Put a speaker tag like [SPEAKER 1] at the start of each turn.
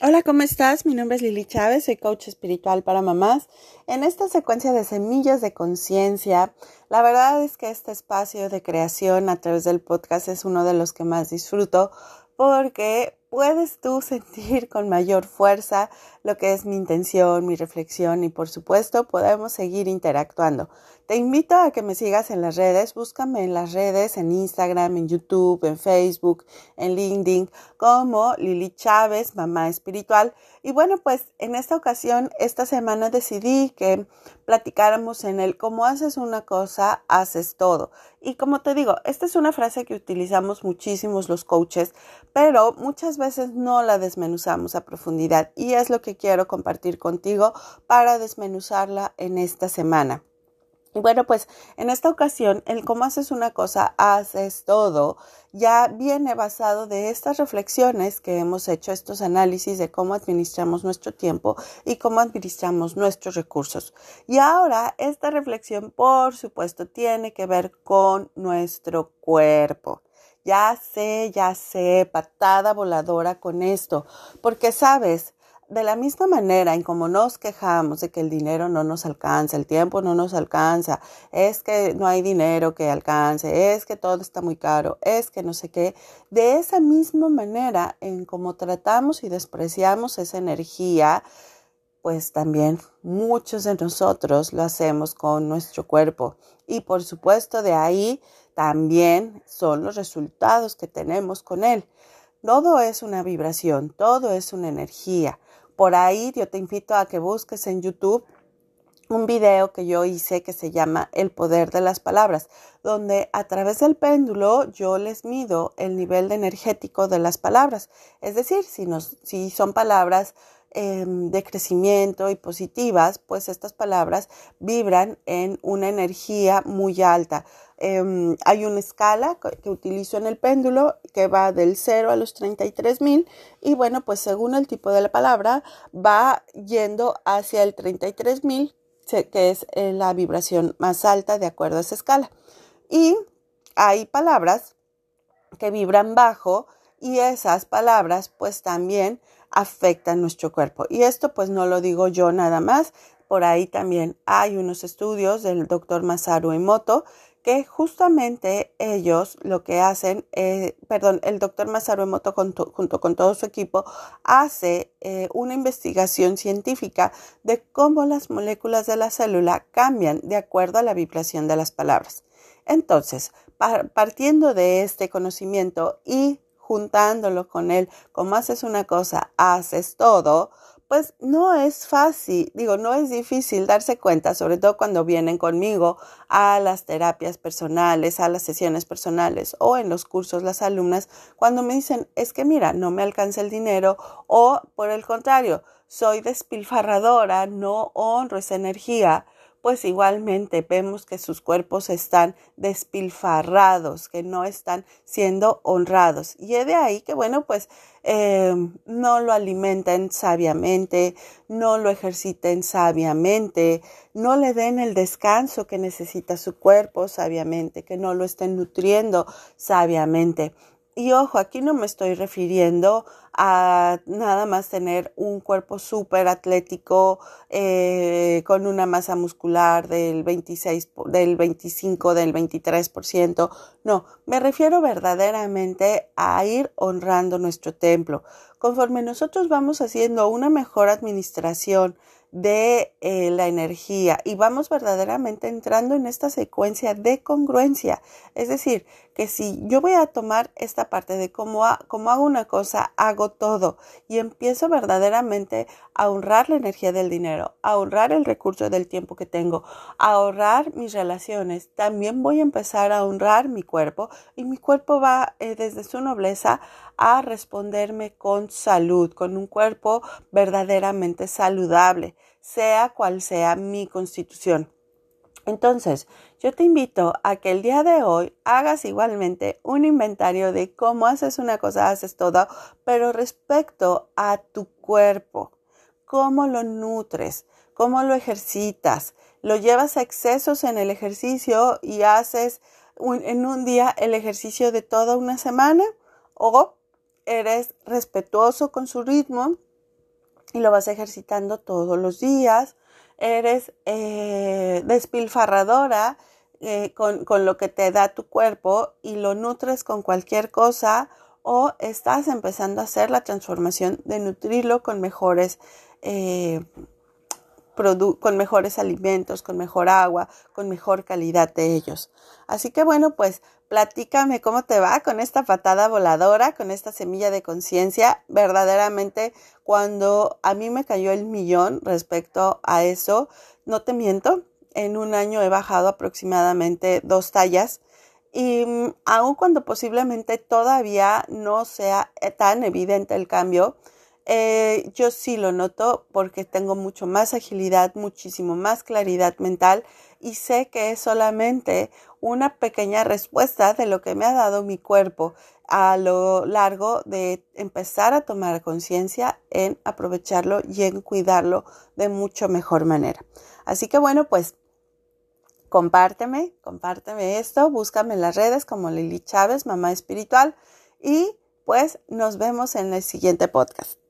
[SPEAKER 1] Hola, ¿cómo estás? Mi nombre es Lili Chávez, soy coach espiritual para mamás. En esta secuencia de semillas de conciencia, la verdad es que este espacio de creación a través del podcast es uno de los que más disfruto porque puedes tú sentir con mayor fuerza lo que es mi intención, mi reflexión y por supuesto podemos seguir interactuando. Te invito a que me sigas en las redes, búscame en las redes, en Instagram, en YouTube, en Facebook, en LinkedIn, como Lili Chávez, mamá espiritual. Y bueno, pues en esta ocasión, esta semana decidí que platicáramos en el cómo haces una cosa, haces todo. Y como te digo, esta es una frase que utilizamos muchísimos los coaches, pero muchas veces no la desmenuzamos a profundidad y es lo que quiero compartir contigo para desmenuzarla en esta semana. Y bueno, pues en esta ocasión, el cómo haces una cosa, haces todo, ya viene basado de estas reflexiones que hemos hecho, estos análisis de cómo administramos nuestro tiempo y cómo administramos nuestros recursos. Y ahora esta reflexión, por supuesto, tiene que ver con nuestro cuerpo. Ya sé, ya sé, patada voladora con esto, porque sabes, de la misma manera en como nos quejamos de que el dinero no nos alcanza, el tiempo no nos alcanza, es que no hay dinero que alcance, es que todo está muy caro, es que no sé qué, de esa misma manera en como tratamos y despreciamos esa energía, pues también muchos de nosotros lo hacemos con nuestro cuerpo. Y por supuesto de ahí también son los resultados que tenemos con él. Todo es una vibración, todo es una energía. Por ahí yo te invito a que busques en YouTube un video que yo hice que se llama El poder de las palabras, donde a través del péndulo yo les mido el nivel energético de las palabras. Es decir, si, si son palabras em, de crecimiento y positivas, pues estas palabras vibran en una energía muy alta. Em, hay una escala que, utilizo en el péndulo que va del 0 a los 33 mil y bueno, pues según el tipo de la palabra va yendo hacia el 33 mil, que es eh, la vibración más alta de acuerdo a esa escala. Y hay palabras que vibran bajo y esas palabras pues también afectan nuestro cuerpo. Y esto pues no lo digo yo nada más, por ahí también hay unos estudios del doctor Masaru Emoto que justamente ellos lo que hacen, eh, perdón, el doctor Masaru Emoto junto, con todo su equipo hace eh, una investigación científica de cómo las moléculas de la célula cambian de acuerdo a la vibración de las palabras. Entonces, partiendo de este conocimiento y juntándolo con él, como haces una cosa, haces todo, pues no es fácil, digo, no es difícil darse cuenta, sobre todo cuando vienen conmigo a las terapias personales, a las sesiones personales o en los cursos las alumnas, cuando me dicen, es que mira, no me alcanza el dinero o por el contrario, soy despilfarradora, no honro esa energía pues igualmente vemos que sus cuerpos están despilfarrados, que no están siendo honrados. Y es de ahí que, bueno, pues eh, no lo alimenten sabiamente, no lo ejerciten sabiamente, no le den el descanso que necesita su cuerpo sabiamente, que no lo estén nutriendo sabiamente. Y ojo, aquí no me estoy refiriendo a nada más tener un cuerpo súper atlético eh, con una masa muscular del 26, del 25, del 23%. No, me refiero verdaderamente a ir honrando nuestro templo. Conforme nosotros vamos haciendo una mejor administración de eh, la energía y vamos verdaderamente entrando en esta secuencia de congruencia. Es decir, que si yo voy a tomar esta parte de cómo, cómo hago una cosa, hago todo y empiezo verdaderamente a honrar la energía del dinero, a honrar el recurso del tiempo que tengo, a honrar mis relaciones, también voy a empezar a honrar mi cuerpo y mi cuerpo va eh, desde su nobleza a responderme con salud, con un cuerpo verdaderamente saludable sea cual sea mi constitución. Entonces, yo te invito a que el día de hoy hagas igualmente un inventario de cómo haces una cosa, haces todo, pero respecto a tu cuerpo, cómo lo nutres, cómo lo ejercitas, lo llevas a excesos en el ejercicio y haces en un día el ejercicio de toda una semana o eres respetuoso con su ritmo y lo vas ejercitando todos los días. Eres eh, despilfarradora eh, con, con lo que te da tu cuerpo y lo nutres con cualquier cosa o estás empezando a hacer la transformación de nutrirlo con mejores eh, con mejores alimentos, con mejor agua, con mejor calidad de ellos. Así que bueno, pues platícame cómo te va con esta patada voladora, con esta semilla de conciencia. Verdaderamente, cuando a mí me cayó el millón respecto a eso, no te miento, en un año he bajado aproximadamente dos tallas. Y mm, aun cuando posiblemente todavía no sea tan evidente el cambio, eh, yo sí lo noto porque tengo mucho más agilidad, muchísimo más claridad mental y sé que es solamente una pequeña respuesta de lo que me ha dado mi cuerpo a lo largo de empezar a tomar conciencia en aprovecharlo y en cuidarlo de mucho mejor manera. Así que bueno, pues compárteme, compárteme esto, búscame en las redes como Lili Chávez, mamá espiritual y pues nos vemos en el siguiente podcast.